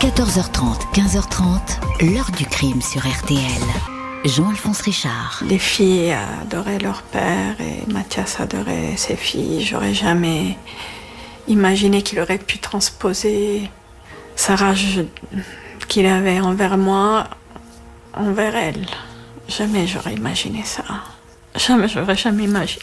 14h30, 15h30, l'heure du crime sur RTL. Jean-Alphonse Richard. Les filles adoraient leur père et Mathias adorait ses filles. J'aurais jamais imaginé qu'il aurait pu transposer sa rage qu'il avait envers moi, envers elle. Jamais j'aurais imaginé ça. Jamais j'aurais jamais imaginé.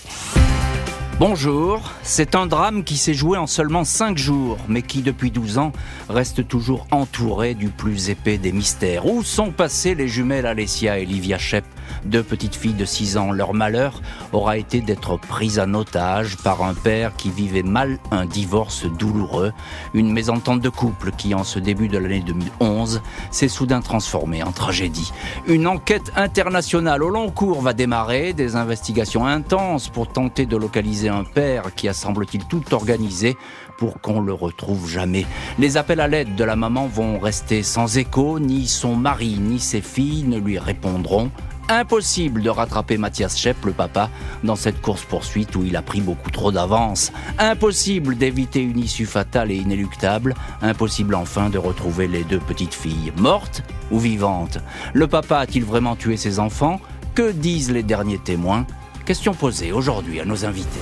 Bonjour, c'est un drame qui s'est joué en seulement 5 jours, mais qui depuis 12 ans reste toujours entouré du plus épais des mystères. Où sont passées les jumelles Alessia et Livia Shep? Deux petites filles de 6 ans. Leur malheur aura été d'être prises en otage par un père qui vivait mal un divorce douloureux, une mésentente de couple qui, en ce début de l'année 2011, s'est soudain transformée en tragédie. Une enquête internationale au long cours va démarrer, des investigations intenses pour tenter de localiser un père qui a semble-t-il tout organisé pour qu'on le retrouve jamais. Les appels à l'aide de la maman vont rester sans écho, ni son mari ni ses filles ne lui répondront. Impossible de rattraper Mathias Schepp, le papa, dans cette course-poursuite où il a pris beaucoup trop d'avance. Impossible d'éviter une issue fatale et inéluctable. Impossible enfin de retrouver les deux petites filles, mortes ou vivantes. Le papa a-t-il vraiment tué ses enfants? Que disent les derniers témoins? Question posée aujourd'hui à nos invités.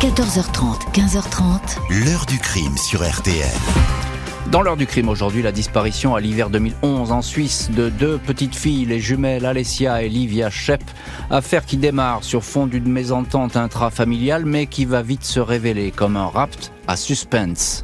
14h30, 15h30. L'heure du crime sur RTL. Dans l'heure du crime aujourd'hui, la disparition à l'hiver 2011 en Suisse de deux petites filles, les jumelles Alessia et Livia Shep, affaire qui démarre sur fond d'une mésentente intrafamiliale mais qui va vite se révéler comme un rapt à suspense.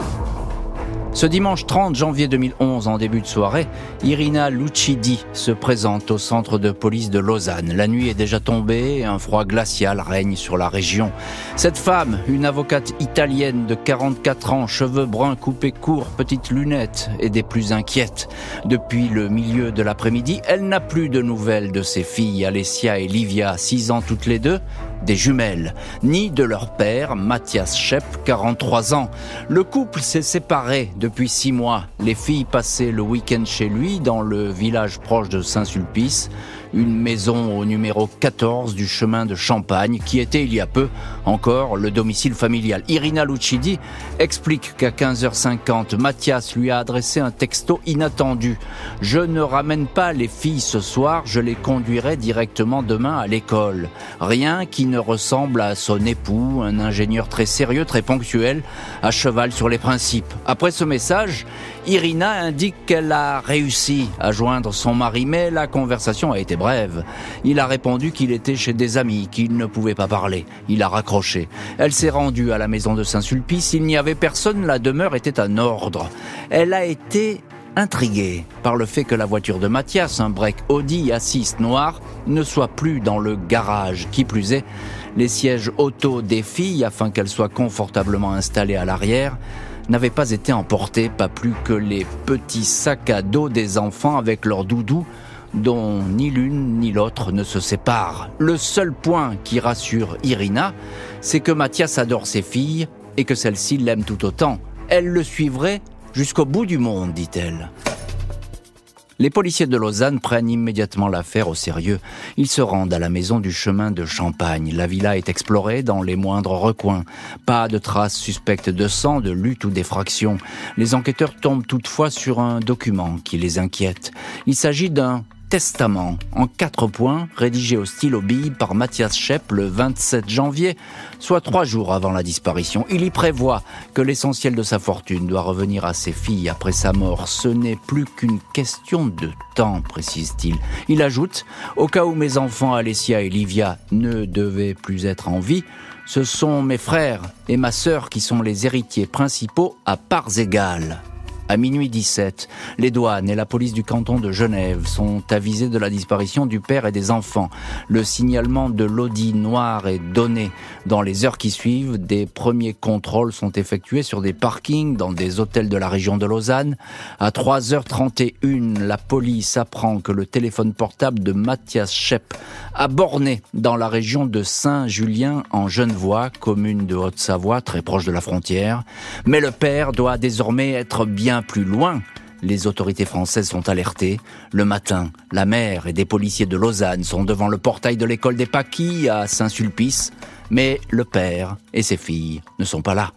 Ce dimanche 30 janvier 2011, en début de soirée, Irina Lucidi se présente au centre de police de Lausanne. La nuit est déjà tombée et un froid glacial règne sur la région. Cette femme, une avocate italienne de 44 ans, cheveux bruns coupés courts, petites lunettes et des plus inquiètes. Depuis le milieu de l'après-midi, elle n'a plus de nouvelles de ses filles, Alessia et Livia, 6 ans toutes les deux, des jumelles, ni de leur père, Mathias Schepp, 43 ans. Le couple s'est séparé depuis six mois. Les filles passaient le week-end chez lui dans le village proche de Saint-Sulpice une maison au numéro 14 du chemin de Champagne, qui était il y a peu encore le domicile familial. Irina Lucidi explique qu'à 15h50, Mathias lui a adressé un texto inattendu. Je ne ramène pas les filles ce soir, je les conduirai directement demain à l'école. Rien qui ne ressemble à son époux, un ingénieur très sérieux, très ponctuel, à cheval sur les principes. Après ce message, Irina indique qu'elle a réussi à joindre son mari, mais la conversation a été brève. Il a répondu qu'il était chez des amis, qu'il ne pouvait pas parler. Il a raccroché. Elle s'est rendue à la maison de Saint-Sulpice. Il n'y avait personne, la demeure était en ordre. Elle a été intriguée par le fait que la voiture de Mathias, un break Audi A6 noir, ne soit plus dans le garage. Qui plus est, les sièges auto des filles, afin qu'elles soient confortablement installées à l'arrière, n'avaient pas été emportés, pas plus que les petits sacs à dos des enfants avec leurs doudous, dont ni l'une ni l'autre ne se séparent. Le seul point qui rassure Irina, c'est que Mathias adore ses filles et que celle-ci l'aime tout autant. Elle le suivrait jusqu'au bout du monde, dit-elle. Les policiers de Lausanne prennent immédiatement l'affaire au sérieux. Ils se rendent à la maison du chemin de Champagne. La villa est explorée dans les moindres recoins. Pas de traces suspectes de sang, de lutte ou d'effraction. Les enquêteurs tombent toutefois sur un document qui les inquiète. Il s'agit d'un testament en quatre points rédigé au stylo bille par Mathias Schepp le 27 janvier, soit trois jours avant la disparition. Il y prévoit que l'essentiel de sa fortune doit revenir à ses filles après sa mort. Ce n'est plus qu'une question de temps, précise-t-il. Il ajoute, au cas où mes enfants Alessia et Livia ne devaient plus être en vie, ce sont mes frères et ma sœur qui sont les héritiers principaux à parts égales. À minuit 17, les douanes et la police du canton de Genève sont avisés de la disparition du père et des enfants. Le signalement de l'Audi noir est donné. Dans les heures qui suivent, des premiers contrôles sont effectués sur des parkings dans des hôtels de la région de Lausanne. À 3h31, la police apprend que le téléphone portable de Mathias Schepp a borné dans la région de Saint-Julien en Genevois, commune de Haute-Savoie, très proche de la frontière. Mais le père doit désormais être bien plus loin, les autorités françaises sont alertées. Le matin, la mère et des policiers de Lausanne sont devant le portail de l'école des Paquis à Saint-Sulpice, mais le père et ses filles ne sont pas là.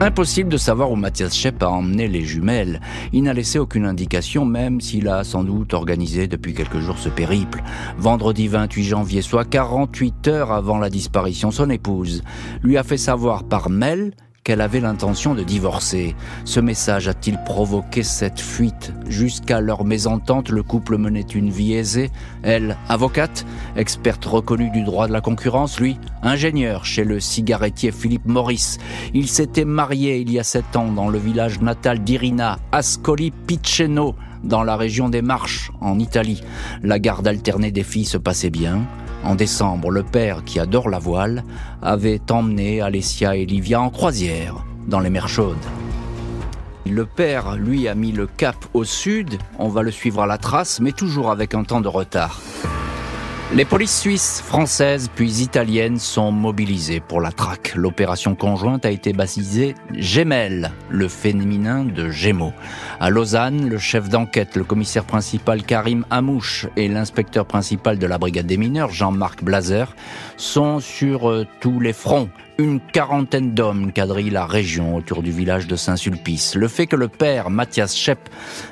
Impossible de savoir où Mathias Schepp a emmené les jumelles. Il n'a laissé aucune indication, même s'il a sans doute organisé depuis quelques jours ce périple. Vendredi 28 janvier, soit 48 heures avant la disparition, son épouse lui a fait savoir par mail qu'elle avait l'intention de divorcer. Ce message a-t-il provoqué cette fuite Jusqu'à leur mésentente, le couple menait une vie aisée. Elle, avocate, experte reconnue du droit de la concurrence, lui, ingénieur chez le cigarettier Philippe Maurice. Il s'était marié il y a sept ans dans le village natal d'Irina, Ascoli Piceno, dans la région des Marches, en Italie. La garde alternée des filles se passait bien. En décembre, le père, qui adore la voile, avait emmené Alessia et Livia en croisière dans les mers chaudes. Le père, lui, a mis le cap au sud, on va le suivre à la trace, mais toujours avec un temps de retard. Les polices suisses, françaises puis italiennes sont mobilisées pour la traque. L'opération conjointe a été baptisée Gemelle, le féminin de Gémeaux. À Lausanne, le chef d'enquête, le commissaire principal Karim Amouche et l'inspecteur principal de la brigade des mineurs, Jean-Marc Blazer, sont sur euh, tous les fronts une quarantaine d'hommes quadrillent la région autour du village de Saint-Sulpice. Le fait que le père, Mathias Schepp,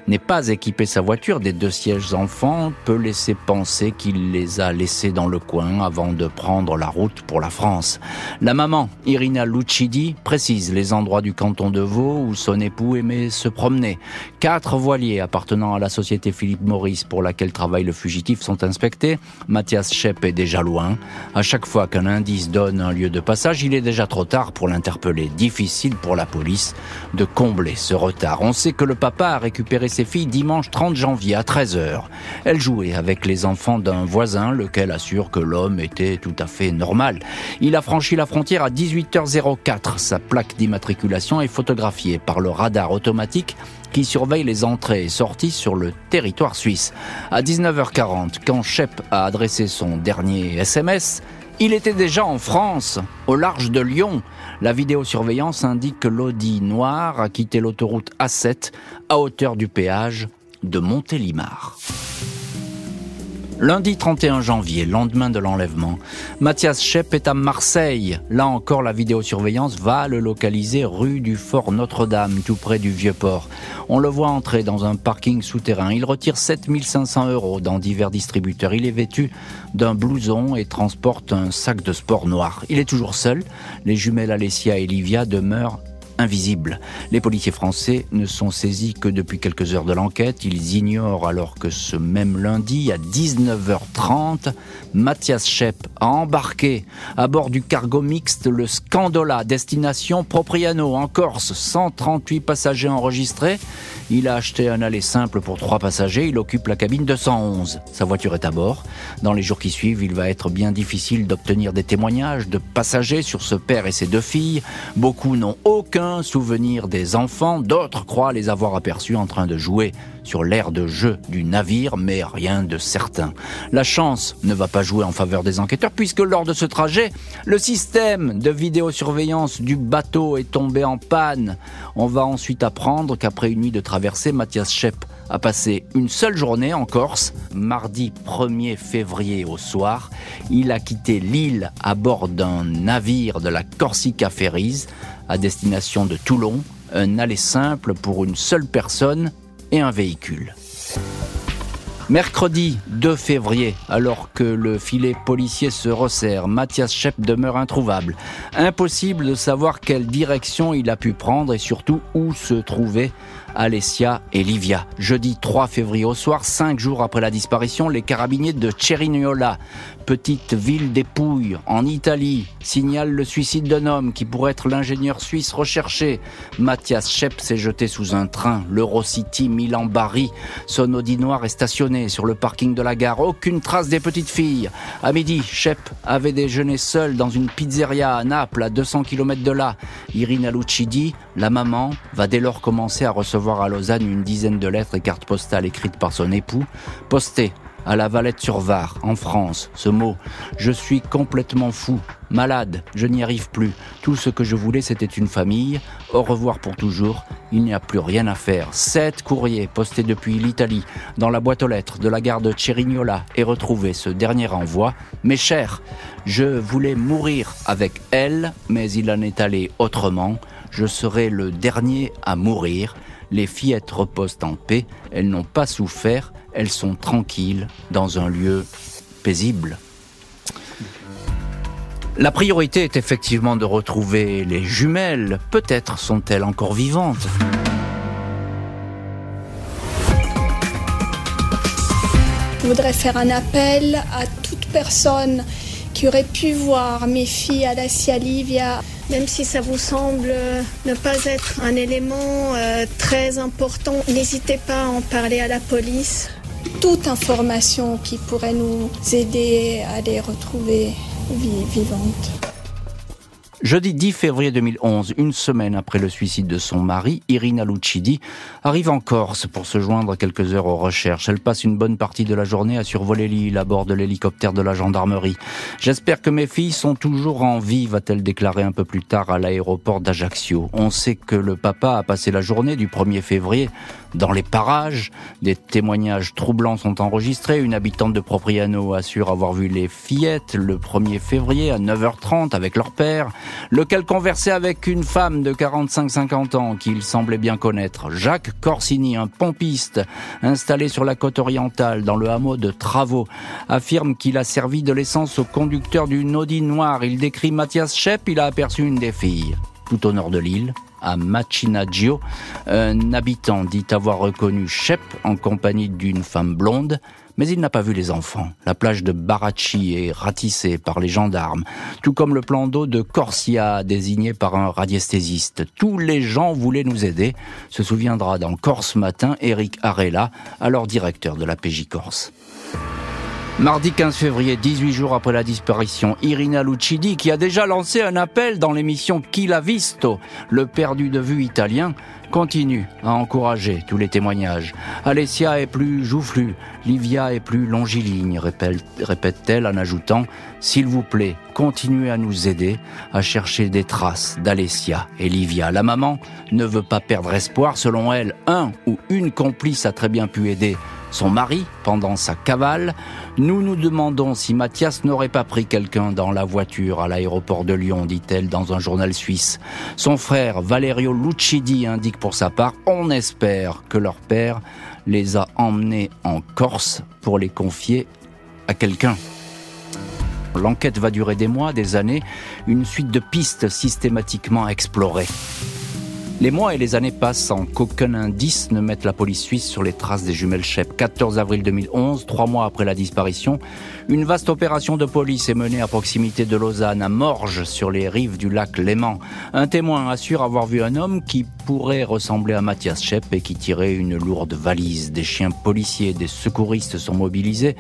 n'ait pas équipé sa voiture des deux sièges enfants peut laisser penser qu'il les a laissés dans le coin avant de prendre la route pour la France. La maman, Irina Lucidi, précise les endroits du canton de Vaud où son époux aimait se promener. Quatre voiliers appartenant à la société Philippe Maurice pour laquelle travaille le fugitif sont inspectés. Mathias Schepp est déjà loin. À chaque fois qu'un indice donne un lieu de passage, il déjà trop tard pour l'interpeller. Difficile pour la police de combler ce retard. On sait que le papa a récupéré ses filles dimanche 30 janvier à 13h. Elle jouait avec les enfants d'un voisin, lequel assure que l'homme était tout à fait normal. Il a franchi la frontière à 18h04. Sa plaque d'immatriculation est photographiée par le radar automatique qui surveille les entrées et sorties sur le territoire suisse. À 19h40, quand Shep a adressé son dernier SMS, il était déjà en France, au large de Lyon. La vidéosurveillance indique que l'Audi noir a quitté l'autoroute A7 à hauteur du péage de Montélimar. Lundi 31 janvier, lendemain de l'enlèvement, Mathias Schepp est à Marseille. Là encore, la vidéosurveillance va le localiser rue du Fort Notre-Dame, tout près du Vieux-Port. On le voit entrer dans un parking souterrain. Il retire 7500 euros dans divers distributeurs. Il est vêtu d'un blouson et transporte un sac de sport noir. Il est toujours seul. Les jumelles Alessia et Livia demeurent invisible. Les policiers français ne sont saisis que depuis quelques heures de l'enquête. Ils ignorent alors que ce même lundi, à 19h30, Mathias Schepp a embarqué à bord du cargo mixte le Scandola, destination Propriano en Corse, 138 passagers enregistrés. Il a acheté un aller simple pour trois passagers. Il occupe la cabine 211. Sa voiture est à bord. Dans les jours qui suivent, il va être bien difficile d'obtenir des témoignages de passagers sur ce père et ses deux filles. Beaucoup n'ont aucun souvenir des enfants, d'autres croient les avoir aperçus en train de jouer sur l'air de jeu du navire, mais rien de certain. La chance ne va pas jouer en faveur des enquêteurs puisque lors de ce trajet, le système de vidéosurveillance du bateau est tombé en panne. On va ensuite apprendre qu'après une nuit de traversée, Mathias Schepp a passé une seule journée en Corse, mardi 1er février au soir. Il a quitté l'île à bord d'un navire de la Corsica Ferries à destination de Toulon, un aller simple pour une seule personne et un véhicule. Mercredi 2 février, alors que le filet policier se resserre, Mathias Schepp demeure introuvable. Impossible de savoir quelle direction il a pu prendre et surtout où se trouver Alessia et Livia. Jeudi 3 février au soir, cinq jours après la disparition, les carabiniers de Cerignola, petite ville des Pouilles, en Italie, signalent le suicide d'un homme qui pourrait être l'ingénieur suisse recherché. Mathias Schepp s'est jeté sous un train, l'Eurocity Milan-Bari. Son Audi noir est stationné sur le parking de la gare. Aucune trace des petites filles. À midi, Schepp avait déjeuné seul dans une pizzeria à Naples, à 200 km de là. Irina Lucidi, la maman, va dès lors commencer à recevoir à Lausanne une dizaine de lettres et cartes postales écrites par son époux, postées à la Valette-sur-Var, en France, ce mot « Je suis complètement fou, malade, je n'y arrive plus. Tout ce que je voulais, c'était une famille. Au revoir pour toujours, il n'y a plus rien à faire. » Sept courriers postés depuis l'Italie dans la boîte aux lettres de la gare de Cerignola et retrouvé ce dernier envoi. « Mes chers, je voulais mourir avec elle, mais il en est allé autrement. Je serai le dernier à mourir. Les fillettes reposent en paix, elles n'ont pas souffert, elles sont tranquilles dans un lieu paisible. La priorité est effectivement de retrouver les jumelles. Peut-être sont-elles encore vivantes. Je voudrais faire un appel à toute personne qui aurait pu voir mes filles Alessia Livia, même si ça vous semble ne pas être un élément euh, très important, n'hésitez pas à en parler à la police. Toute information qui pourrait nous aider à les retrouver vivantes. Jeudi 10 février 2011, une semaine après le suicide de son mari, Irina Lucidi arrive en Corse pour se joindre quelques heures aux recherches. Elle passe une bonne partie de la journée à survoler l'île à bord de l'hélicoptère de la gendarmerie. J'espère que mes filles sont toujours en vie, va-t-elle déclarer un peu plus tard à l'aéroport d'Ajaccio. On sait que le papa a passé la journée du 1er février dans les parages. Des témoignages troublants sont enregistrés. Une habitante de Propriano assure avoir vu les fillettes le 1er février à 9h30 avec leur père lequel conversait avec une femme de 45-50 ans qu'il semblait bien connaître. Jacques Corsini, un pompiste installé sur la côte orientale dans le hameau de Travaux, affirme qu'il a servi de l'essence au conducteur d'une Audi noire. Il décrit Mathias Schepp, il a aperçu une des filles, tout au nord de l'île à Machinaggio. Un habitant dit avoir reconnu Shep en compagnie d'une femme blonde mais il n'a pas vu les enfants. La plage de Baracci est ratissée par les gendarmes, tout comme le plan d'eau de Corsia, désigné par un radiesthésiste. Tous les gens voulaient nous aider, se souviendra dans Corse Matin Eric Arella, alors directeur de la PJ Corse. Mardi 15 février, 18 jours après la disparition, Irina Lucidi, qui a déjà lancé un appel dans l'émission Qui l'a visto, le perdu de vue italien, continue à encourager tous les témoignages. Alessia est plus joufflue, Livia est plus longiligne, répète-t-elle en ajoutant S'il vous plaît, continuez à nous aider à chercher des traces d'Alessia et Livia. La maman ne veut pas perdre espoir. Selon elle, un ou une complice a très bien pu aider son mari pendant sa cavale. Nous nous demandons si Mathias n'aurait pas pris quelqu'un dans la voiture à l'aéroport de Lyon, dit-elle dans un journal suisse. Son frère Valerio Lucidi indique pour sa part, on espère que leur père les a emmenés en Corse pour les confier à quelqu'un. L'enquête va durer des mois, des années, une suite de pistes systématiquement explorées. Les mois et les années passent sans qu'aucun indice ne mette la police suisse sur les traces des jumelles Shep. 14 avril 2011, trois mois après la disparition, une vaste opération de police est menée à proximité de Lausanne, à Morges, sur les rives du lac Léman. Un témoin assure avoir vu un homme qui pourrait ressembler à Mathias Shep et qui tirait une lourde valise. Des chiens policiers, des secouristes sont mobilisés,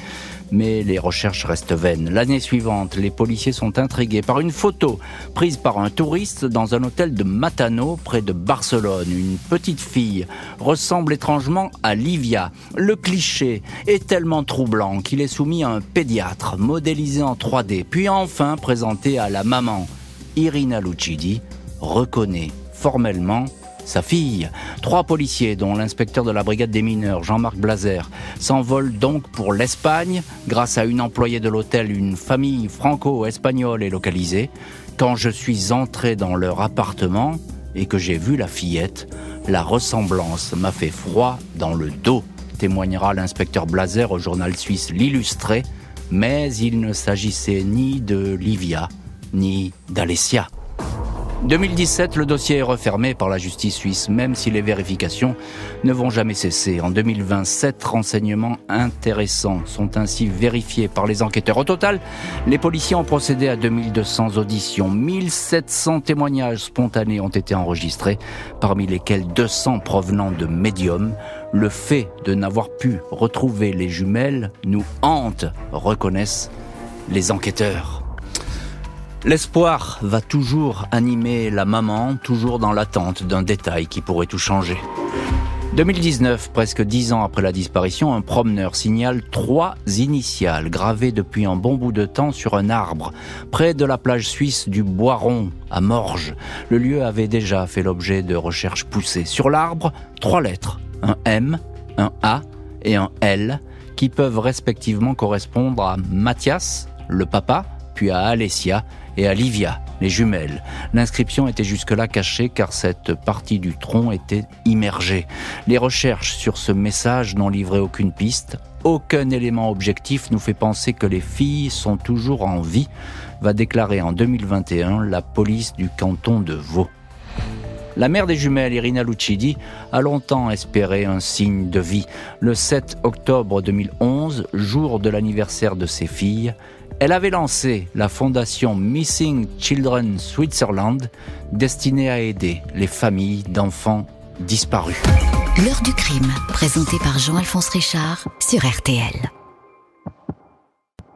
mais les recherches restent vaines. L'année suivante, les policiers sont intrigués par une photo prise par un touriste dans un hôtel de Matano, près de Barcelone. Une petite fille ressemble étrangement à Livia. Le cliché est tellement troublant qu'il est soumis à un pédiatre, modélisé en 3D, puis enfin présenté à la maman. Irina Lucidi reconnaît formellement sa fille. Trois policiers, dont l'inspecteur de la brigade des mineurs, Jean-Marc Blazer, s'envolent donc pour l'Espagne. Grâce à une employée de l'hôtel, une famille franco-espagnole est localisée. Quand je suis entré dans leur appartement et que j'ai vu la fillette, la ressemblance m'a fait froid dans le dos, témoignera l'inspecteur Blazer au journal suisse L'Illustré, mais il ne s'agissait ni de Livia, ni d'Alessia. 2017, le dossier est refermé par la justice suisse, même si les vérifications ne vont jamais cesser. En 2020, sept renseignements intéressants sont ainsi vérifiés par les enquêteurs. Au total, les policiers ont procédé à 2200 auditions. 1700 témoignages spontanés ont été enregistrés, parmi lesquels 200 provenant de médiums. Le fait de n'avoir pu retrouver les jumelles nous hante, reconnaissent les enquêteurs. L'espoir va toujours animer la maman, toujours dans l'attente d'un détail qui pourrait tout changer. 2019, presque dix ans après la disparition, un promeneur signale trois initiales gravées depuis un bon bout de temps sur un arbre, près de la plage suisse du Boiron, à Morges. Le lieu avait déjà fait l'objet de recherches poussées. Sur l'arbre, trois lettres, un M, un A et un L, qui peuvent respectivement correspondre à Mathias, le papa, puis à Alessia et à Livia, les jumelles. L'inscription était jusque-là cachée car cette partie du tronc était immergée. Les recherches sur ce message n'ont livré aucune piste. Aucun élément objectif nous fait penser que les filles sont toujours en vie, va déclarer en 2021 la police du canton de Vaud. La mère des jumelles, Irina Lucidi, a longtemps espéré un signe de vie. Le 7 octobre 2011, jour de l'anniversaire de ses filles, elle avait lancé la fondation Missing Children Switzerland, destinée à aider les familles d'enfants disparus. L'heure du crime, présenté par Jean-Alphonse Richard sur RTL.